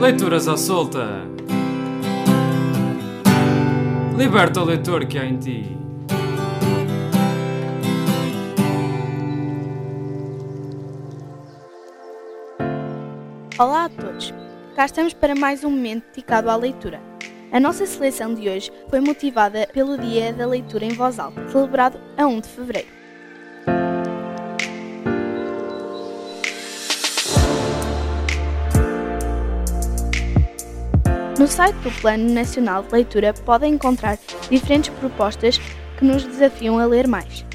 Leituras à solta. Liberta o leitor que há em ti. Olá a todos. Cá estamos para mais um momento dedicado à leitura. A nossa seleção de hoje foi motivada pelo Dia da Leitura em Voz Alta, celebrado a 1 de fevereiro. No site do Plano Nacional de Leitura podem encontrar diferentes propostas que nos desafiam a ler mais.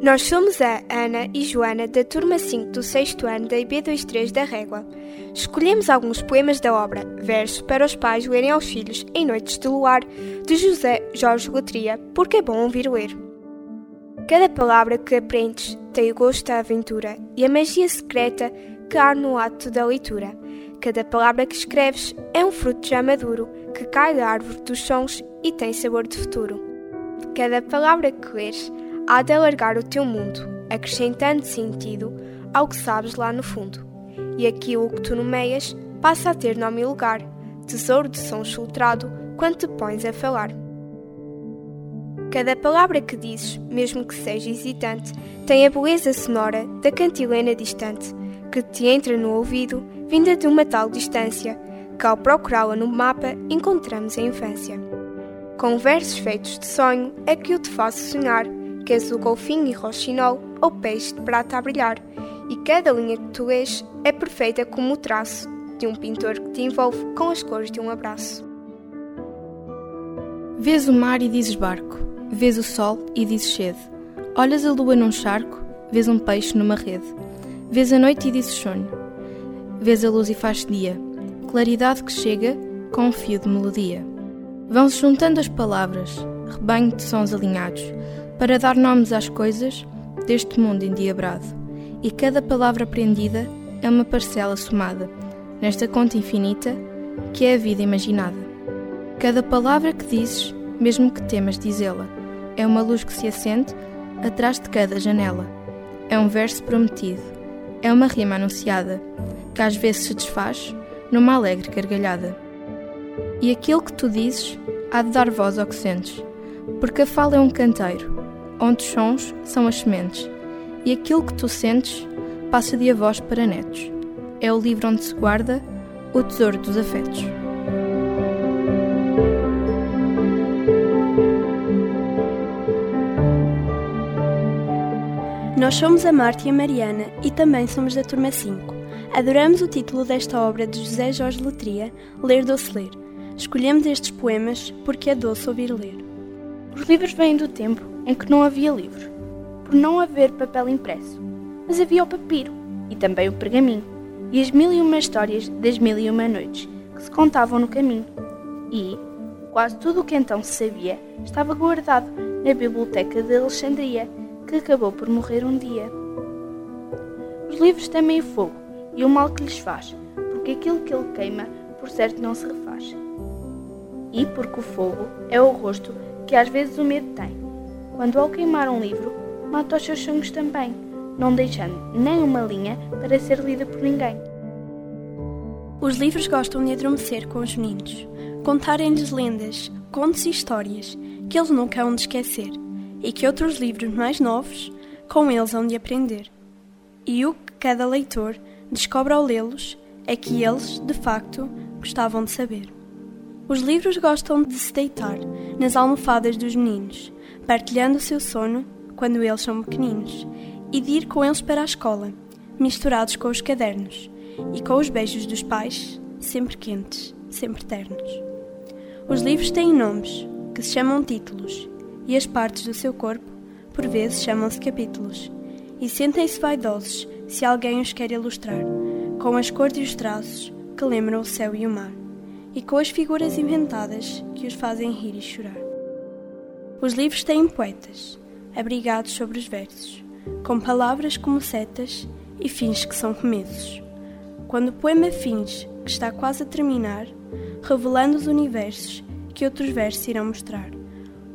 Nós somos a Ana e Joana da turma 5 do 6 ano da IB23 da Régua. Escolhemos alguns poemas da obra Versos para os pais lerem aos filhos em noites de luar, de José Jorge Lotria, porque é bom ouvir ler. Cada palavra que aprendes tem o gosto da aventura e a magia secreta que há no ato da leitura. Cada palavra que escreves é um fruto já maduro que cai da árvore dos sons e tem sabor de futuro. Cada palavra que lês há de alargar o teu mundo, acrescentando sentido ao que sabes lá no fundo. E aquilo que tu nomeias passa a ter nome e lugar, tesouro de som filtrado quando te pões a falar. Cada palavra que dizes, mesmo que seja hesitante, tem a beleza sonora da cantilena distante, que te entra no ouvido, vinda de uma tal distância, que ao procurá-la no mapa encontramos a infância. Com versos feitos de sonho é que eu te faço sonhar, que és o golfinho e roxinol ou peixe de prata a brilhar, e cada linha que tu lês é perfeita como o traço de um pintor que te envolve com as cores de um abraço. Vês o mar e dizes barco, vês o sol e dizes sede, olhas a lua num charco, vês um peixe numa rede, vês a noite e dizes sonho, vês a luz e faz dia, claridade que chega com um fio de melodia. Vão-se juntando as palavras, rebanho de sons alinhados, para dar nomes às coisas deste mundo endiabrado, e cada palavra aprendida é uma parcela somada nesta conta infinita que é a vida imaginada. Cada palavra que dizes, mesmo que temas dizê-la, é uma luz que se acende atrás de cada janela. É um verso prometido, é uma rima anunciada, que às vezes se desfaz numa alegre gargalhada. E aquilo que tu dizes há de dar voz ao que sentes, porque a fala é um canteiro, onde os sons são as sementes, e aquilo que tu sentes passa de avós para netos. É o livro onde se guarda o tesouro dos afetos. Nós somos a Marta e a Mariana e também somos da turma 5. Adoramos o título desta obra de José Jorge Letria, Ler Doce Ler. Escolhemos estes poemas porque é doce ouvir ler. Os livros vêm do tempo em que não havia livro, por não haver papel impresso, mas havia o papiro e também o pergaminho e as mil e uma histórias das mil e uma noites que se contavam no caminho. E quase tudo o que então se sabia estava guardado na biblioteca de Alexandria, que acabou por morrer um dia. Os livros temem o fogo e o mal que lhes faz, porque aquilo que ele queima, por certo, não se refaz. E porque o fogo é o rosto que às vezes o medo tem. Quando ao queimar um livro, mata os seus sonhos também, não deixando nem uma linha para ser lida por ninguém. Os livros gostam de adormecer com os meninos, contarem-lhes lendas, contos e histórias que eles nunca hão de esquecer e que outros livros mais novos com eles hão de aprender. E o que cada leitor descobre ao lê-los é que eles, de facto, gostavam de saber. Os livros gostam de se deitar nas almofadas dos meninos, partilhando o seu sono quando eles são pequeninos, e de ir com eles para a escola, misturados com os cadernos e com os beijos dos pais, sempre quentes, sempre ternos. Os livros têm nomes, que se chamam títulos, e as partes do seu corpo, por vezes, chamam-se capítulos, e sentem-se vaidosos se alguém os quer ilustrar, com as cores e os traços que lembram o céu e o mar e com as figuras inventadas que os fazem rir e chorar. Os livros têm poetas, abrigados sobre os versos, com palavras como setas e fins que são começos. Quando o poema finge que está quase a terminar, revelando os universos que outros versos irão mostrar,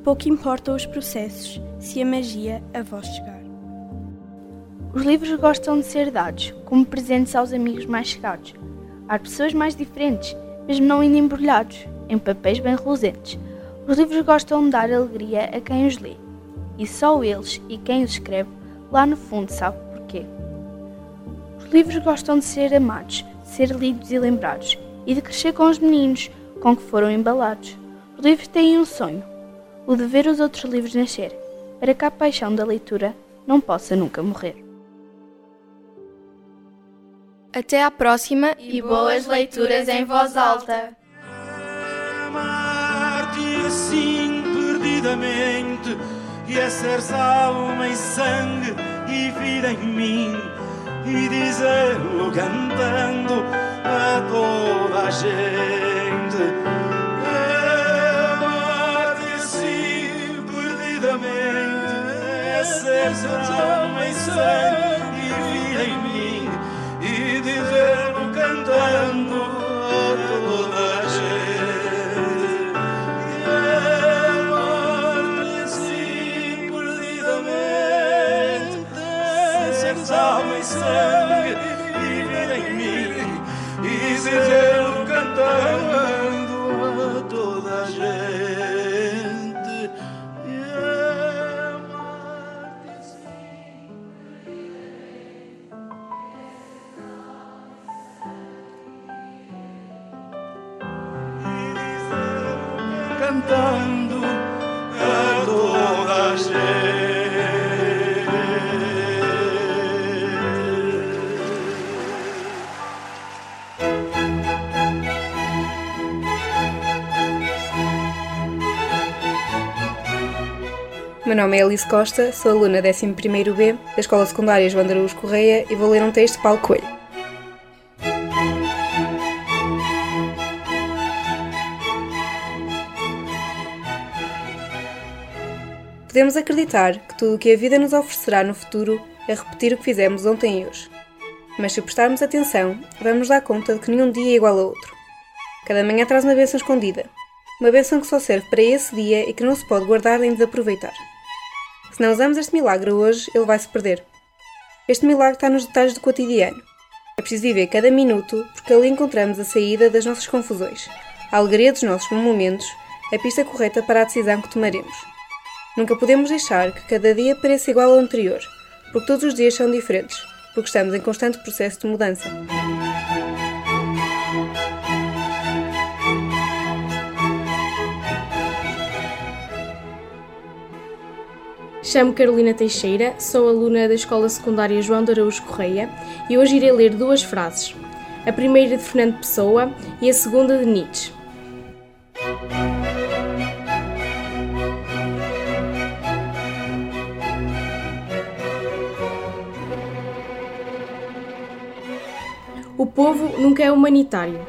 pouco importam os processos se a magia a vós chegar. Os livros gostam de ser dados como presentes aos amigos mais chegados, às pessoas mais diferentes, mesmo não indo embrulhados, em papéis bem reluzentes. Os livros gostam de dar alegria a quem os lê, e só eles e quem os escreve lá no fundo sabe porquê. Os livros gostam de ser amados, de ser lidos e lembrados, e de crescer com os meninos com que foram embalados. Os livros têm um sonho, o de ver os outros livros nascer, para que a paixão da leitura não possa nunca morrer. Até à próxima e boas leituras em voz alta. Amar-te assim perdidamente e é ser alma e sangue e vida em mim e dizer-lo cantando a toda a gente. É ser alma e sangue e em mim e dizer-lo cantando a toda a gente. Amar-te assim perdidamente, seres alma e sangue e em mim, e dizer-lo nome é Alice Costa, sou aluna 11º B da Escola Secundária João de Araújo Correia e vou ler um texto de Paulo Coelho. Podemos acreditar que tudo o que a vida nos oferecerá no futuro é repetir o que fizemos ontem e hoje. Mas se prestarmos atenção, vamos dar conta de que nenhum dia é igual a outro. Cada manhã traz uma bênção escondida. Uma bênção que só serve para esse dia e que não se pode guardar nem desaproveitar. Se não usamos este milagre hoje, ele vai se perder. Este milagre está nos detalhes do cotidiano. É preciso viver cada minuto, porque ali encontramos a saída das nossas confusões, a alegria dos nossos momentos, a pista correta para a decisão que tomaremos. Nunca podemos deixar que cada dia pareça igual ao anterior, porque todos os dias são diferentes, porque estamos em constante processo de mudança. Chamo Carolina Teixeira, sou aluna da Escola Secundária João de Araújo Correia e hoje irei ler duas frases. A primeira de Fernando Pessoa e a segunda de Nietzsche. O povo nunca é humanitário.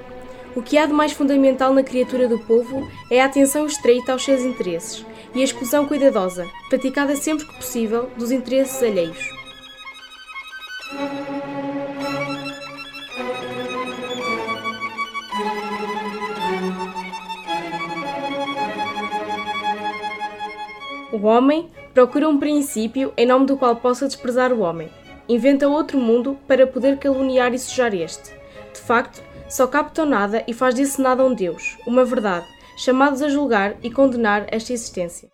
O que há de mais fundamental na criatura do povo é a atenção estreita aos seus interesses e a exclusão cuidadosa, praticada sempre que possível, dos interesses alheios. O homem procura um princípio em nome do qual possa desprezar o homem. Inventa outro mundo para poder caluniar e sujar este. De facto, só captam nada e faz disso nada um Deus, uma verdade, chamados a julgar e condenar esta existência.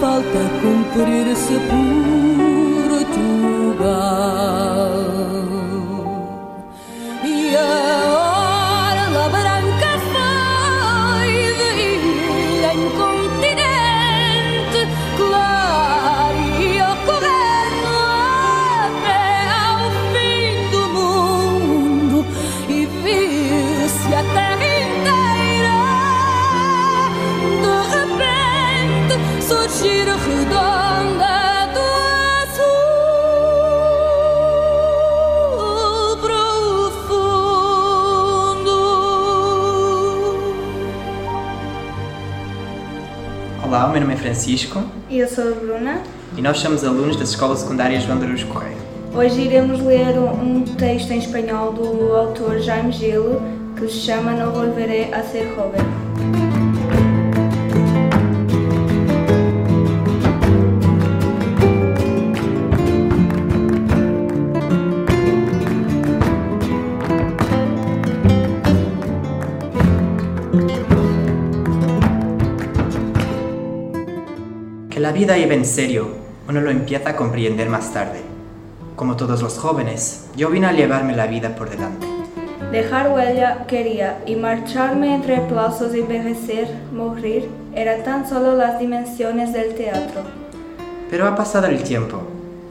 Falta cumprir-se Portugal. Meu nome é Francisco E eu sou a Bruna. e nós somos alunos da Escola Secundária João de Aruz Correia. Hoje iremos ler um texto em espanhol do autor Jaime Gil que se chama Não Volveré a Ser Joven. Vida iba en serio, uno lo empieza a comprender más tarde. Como todos los jóvenes, yo vine a llevarme la vida por delante. Dejar huella quería y marcharme entre plazos, envejecer, morir, era tan solo las dimensiones del teatro. Pero ha pasado el tiempo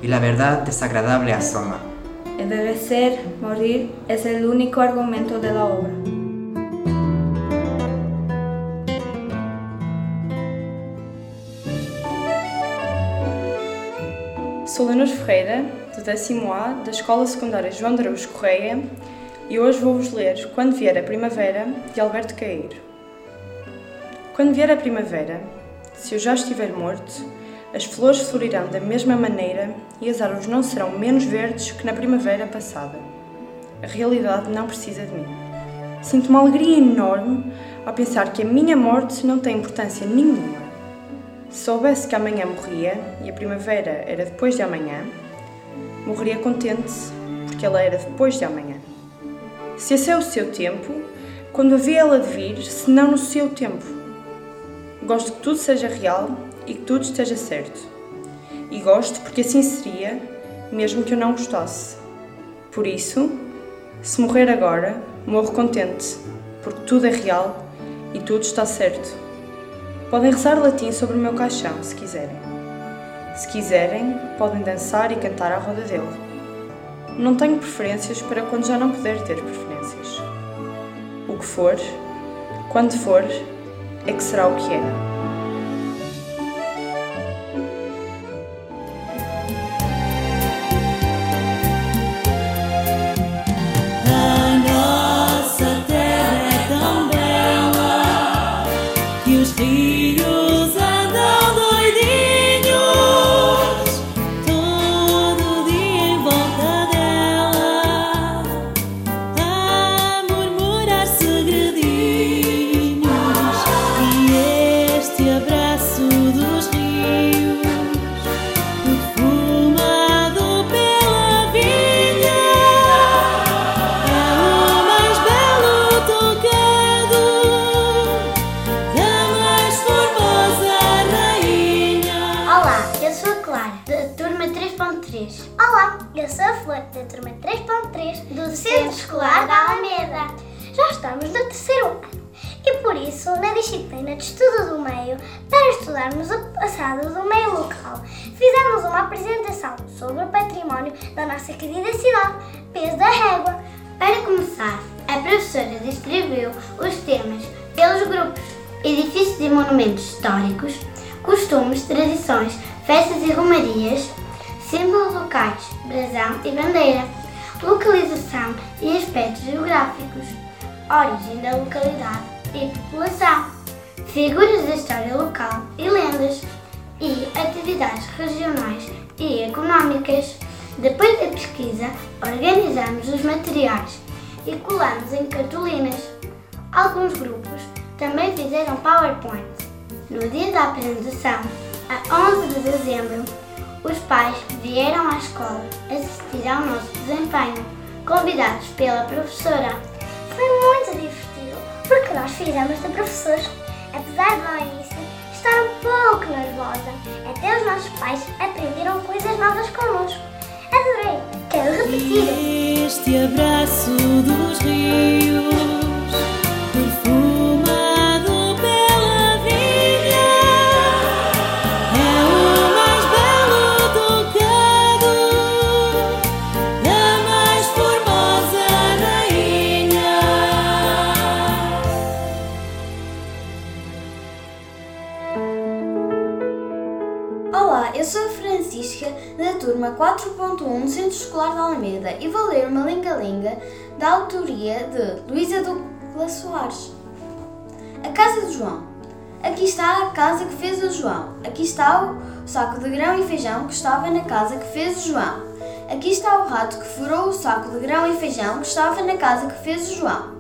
y la verdad desagradable asoma. Envejecer, morir es el único argumento de la obra. Sou Leonor Ferreira, do décimo A, da Escola Secundária João de Araújo Correia, e hoje vou-vos ler Quando Vier a Primavera, de Alberto Caeiro. Quando vier a primavera, se eu já estiver morto, as flores florirão da mesma maneira e as árvores não serão menos verdes que na primavera passada. A realidade não precisa de mim. Sinto uma alegria enorme ao pensar que a minha morte não tem importância nenhuma. Se soubesse que amanhã morria e a primavera era depois de amanhã, morreria contente porque ela era depois de amanhã. Se esse é o seu tempo, quando havia ela de vir, se não no seu tempo? Gosto que tudo seja real e que tudo esteja certo. E gosto porque assim seria, mesmo que eu não gostasse. Por isso, se morrer agora, morro contente, porque tudo é real e tudo está certo. Podem rezar latim sobre o meu caixão, se quiserem. Se quiserem, podem dançar e cantar à roda dele. Não tenho preferências para quando já não puder ter preferências. O que for, quando for, é que será o que é. Eu sou a Flor, da turma 3.3 do Centro Escolar da Alameda. Já estamos no terceiro ano e por isso, na disciplina de Estudo do Meio, para estudarmos o passado do meio local, fizemos uma apresentação sobre o património da nossa querida cidade, Peso da Régua. Para começar, a professora descreveu os temas pelos grupos edifícios e monumentos históricos, costumes, tradições, festas e romarias, símbolos locais, brasão e bandeira, localização e aspectos geográficos, origem da localidade e população, figuras da história local e lendas, e atividades regionais e económicas. Depois da pesquisa, organizamos os materiais e colamos em cartolinas. Alguns grupos também fizeram PowerPoint. No dia da apresentação, a 11 de dezembro, os pais vieram à escola assistir ao nosso desempenho, convidados pela professora. Foi muito divertido, porque nós fizemos de professores. Apesar de início estar um pouco nervosa, até os nossos pais aprenderam coisas novas connosco. Adorei, quero repetir. Este abraço dos rios, Eu sou a Francisca da turma 4.1 do Centro Escolar de Alameda e vou ler uma lenga-lenga da autoria de Luísa Douglas Soares. A Casa do João. Aqui está a casa que fez o João. Aqui está o saco de grão e feijão que estava na casa que fez o João. Aqui está o rato que furou o saco de grão e feijão que estava na casa que fez o João.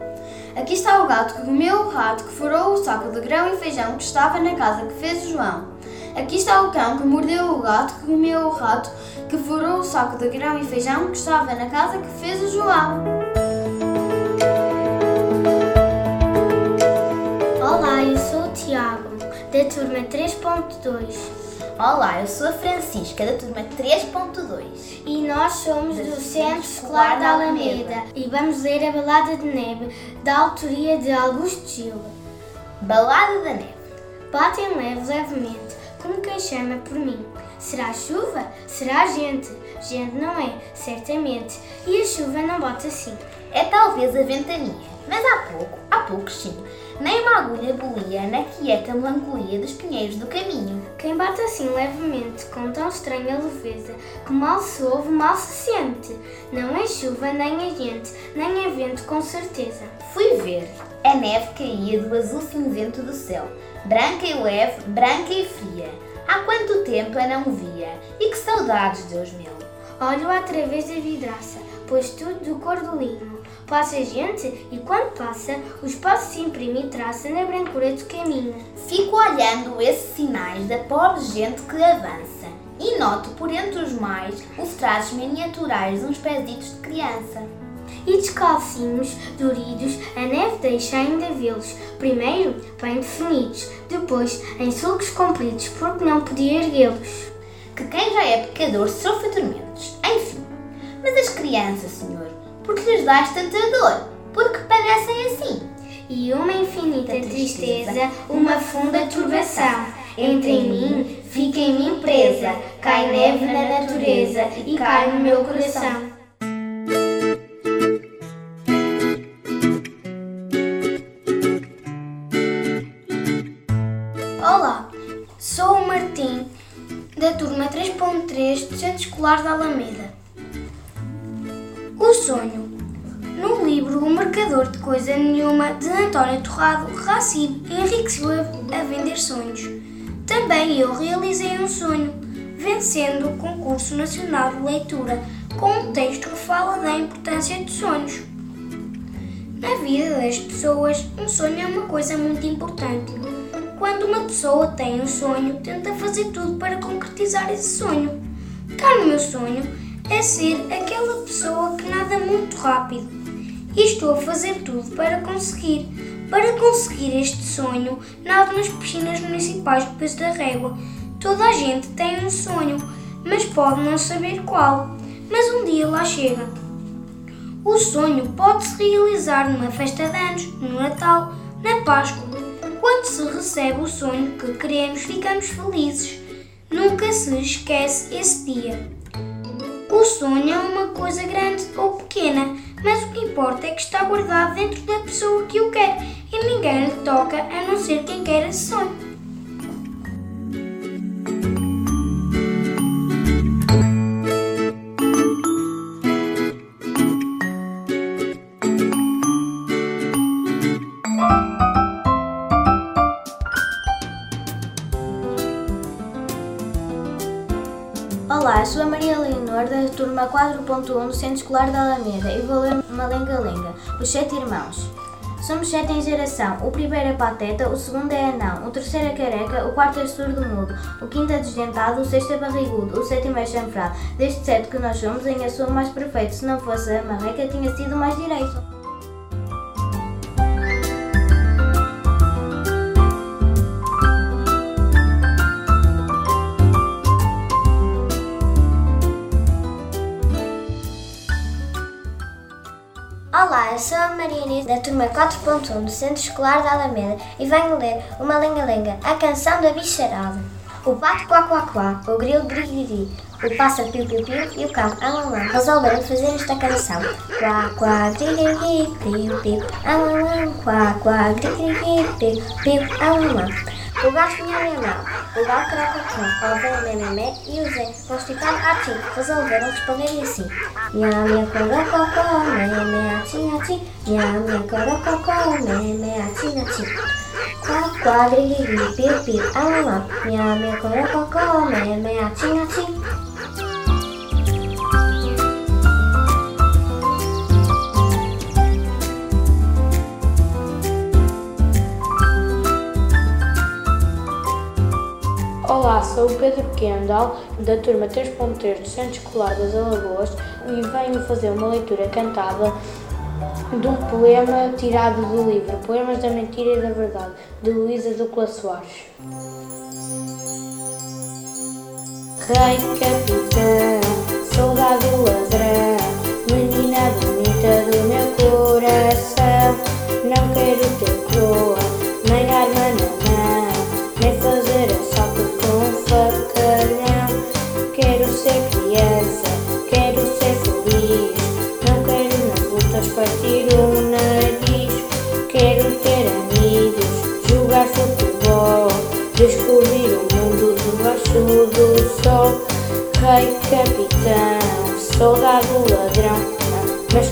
Aqui está o gato que comeu o rato que furou o saco de grão e feijão que estava na casa que fez o João. Aqui está o cão que mordeu o gato que comeu o rato que furou o saco de grão e feijão que estava na casa que fez o João. Olá, eu sou o Tiago, da turma 3.2. Olá, eu sou a Francisca, da turma 3.2. E nós somos do Centro Escolar da Alameda e vamos ler a Balada de Neve, da autoria de Augusto Gil. Balada da Neve. Batem leve, levemente, como quem chama por mim. Será chuva? Será gente? Gente não é, certamente. E a chuva não bate assim. É talvez a ventania, mas há pouco, há pouco sim, nem uma agulha bolia na quieta melancolia dos pinheiros do caminho. Quem bate assim levemente, com tão estranha leveza, que mal se ouve, mal se sente. Não é chuva, nem é gente, nem é vento, com certeza. Fui ver. A neve caía do azul cinzento do céu, branca e leve, branca e fria. Há quanto tempo a não via, e que saudades, Deus meu! Olho através da vidraça, pois tudo do cor do linho. Passa gente e quando passa, os passos imprimem traça na brancura do caminho. Fico olhando esses sinais da pobre gente que avança e noto por entre os mais os traços miniaturais de uns pezitos de criança. E descalcinhos, doridos, a neve deixa ainda vê-los, primeiro bem definidos, depois em sulcos compridos, porque não podia erguê-los. Que quem já é pecador sofre tormentos, enfim. Mas as crianças, Senhor, por que lhes dás tanta dor? Porque padecem assim. E uma infinita tristeza, uma funda turbação. Entra em mim, fica em mim presa, cai neve na natureza e cai no meu coração. Escolar da Alameda. O sonho. No livro O Marcador de Coisa Nenhuma, de António Torrado, Racine enriqueceu a, a vender sonhos. Também eu realizei um sonho, vencendo o Concurso Nacional de Leitura, com um texto que fala da importância de sonhos. Na vida das pessoas, um sonho é uma coisa muito importante. Quando uma pessoa tem um sonho, tenta fazer tudo para concretizar esse sonho. Cá no meu sonho é ser aquela pessoa que nada muito rápido. E estou a fazer tudo para conseguir. Para conseguir este sonho, nado nas piscinas municipais do Peso da Régua. Toda a gente tem um sonho, mas pode não saber qual. Mas um dia lá chega. O sonho pode-se realizar numa festa de anos, no Natal, na Páscoa. Quando se recebe o sonho que queremos, ficamos felizes. Nunca se esquece esse dia. O sonho é uma coisa grande ou pequena, mas o que importa é que está guardado dentro da pessoa que o quer e ninguém lhe toca a não ser quem quer esse sonho. 4.1 do Centro Escolar da Alameda e vou ler uma lenga-lenga, Os Sete Irmãos. Somos sete em geração. O primeiro é pateta, o segundo é anão, o terceiro é careca, o quarto é surdo-mudo, o quinto é desdentado, o sexto é barrigudo, o sétimo é chanfrado. Destes sete que nós somos, em a sua mais perfeito. Se não fosse a marreca, tinha sido mais direito. Da turma 4.1 do Centro Escolar da Alameda e venho ler uma lenga-lenga, a canção da bicharada. O pato quá quá quá, o grilo grigiri, o pássaro piu piu piu e o cão alalã resolveram fazer esta canção. Quá quá grigiri piu piu, alalã, quá quá grigiri piu piu, alalã. O gato tinha a Ovakratno obrneme juže, poštitam ači, pozov veruč poveriši. Njam jako rokoko, meme ači nači, njam jako rokoko, meme ači nači. Kva kvadrigi, piu piu, alama, njam jako rokoko, meme ači nači. Pedro Kendall, da turma 3.3 do Centro Escolar das Alagoas e venho fazer uma leitura cantada de um poema tirado do livro Poemas da Mentira e da Verdade, de Luísa Ducla Soares. Rei capitão, soldado ladrão, menina bonita do meu coração, não quero ter coroa, Rei capitão, soldado ladrão, mas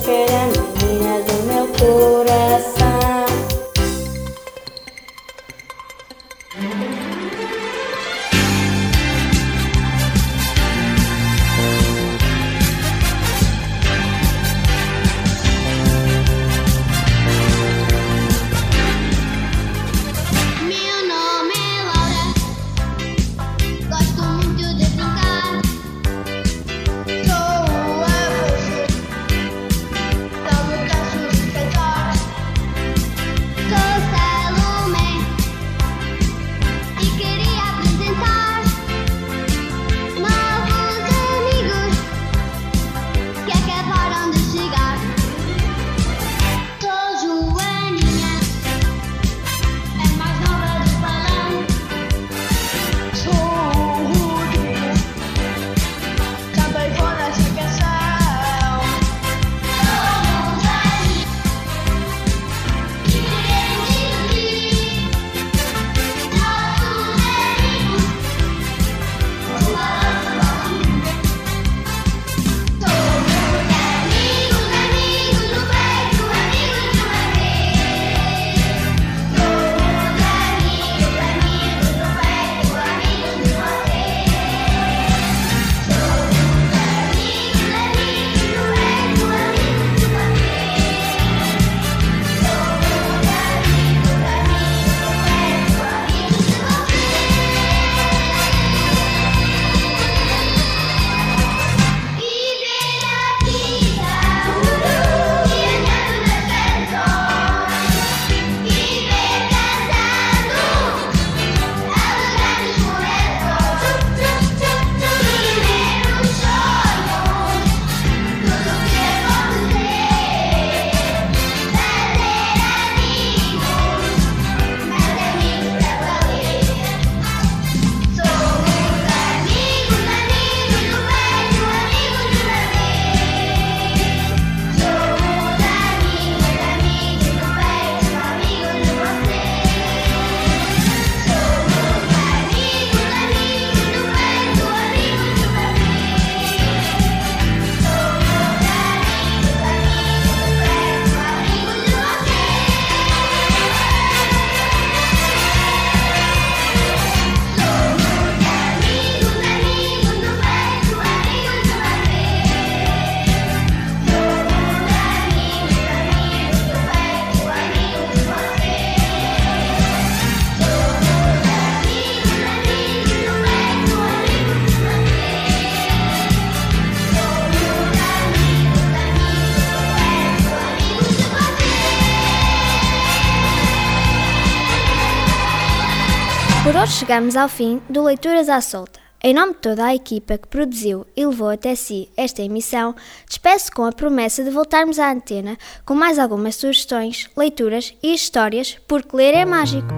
chegamos ao fim do Leituras à Solta. Em nome de toda a equipa que produziu e levou até si esta emissão, despeço com a promessa de voltarmos à antena com mais algumas sugestões, leituras e histórias, porque ler é mágico.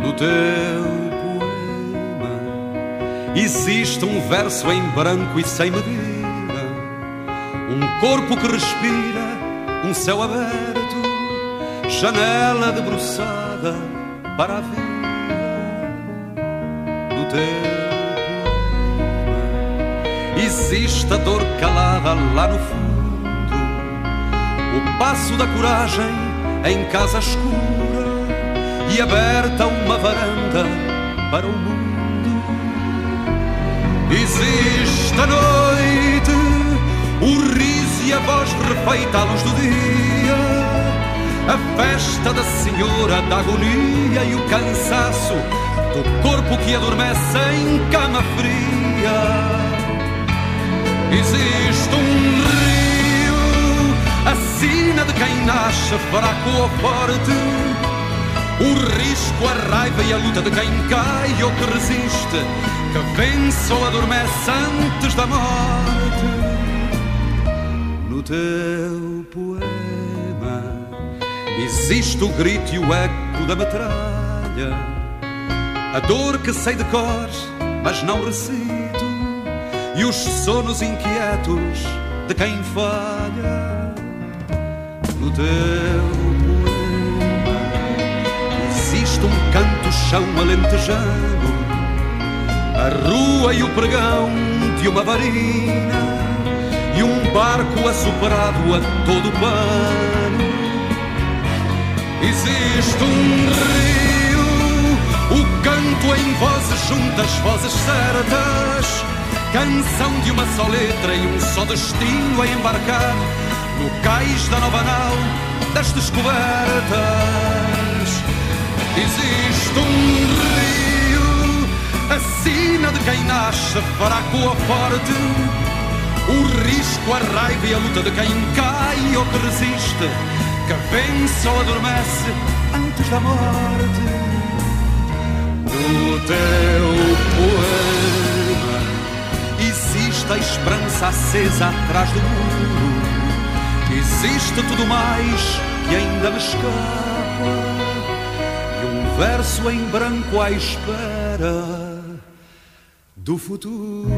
No teu poema existe um verso em branco e sem medida, um corpo que respira, um céu aberto, janela debruçada para a vida teu poema existe a dor calada lá no fundo, o passo da coragem em casa escura e aberta uma varanda para o mundo. Existe a noite, o riso e a voz refeita à luz do dia, a festa da senhora da agonia e o cansaço do corpo que adormece em cama fria. Existe um rio, a sina de quem nasce fraco ou forte. O risco, a raiva e a luta de quem cai ou que resiste, que vence ou adormece antes da morte. No teu poema existe o grito e o eco da metralha a dor que sei de cor, mas não recito, e os sonos inquietos de quem falha. No teu existe um canto-chão alentejano, a rua e o pregão de uma varina, e um barco assoprado a todo pano. Existe um rio o canto em vozes juntas, vozes certas. Canção de uma só letra e um só destino a embarcar no cais da nova nau das descobertas. Existe um rio, a sina de quem nasce fraco ou forte. O risco, a raiva e a luta de quem cai ou que resiste, que vence ou adormece antes da morte no teu poema existe a esperança acesa atrás do muro. Existe tudo mais que ainda me escapa. E um verso em branco à espera do futuro.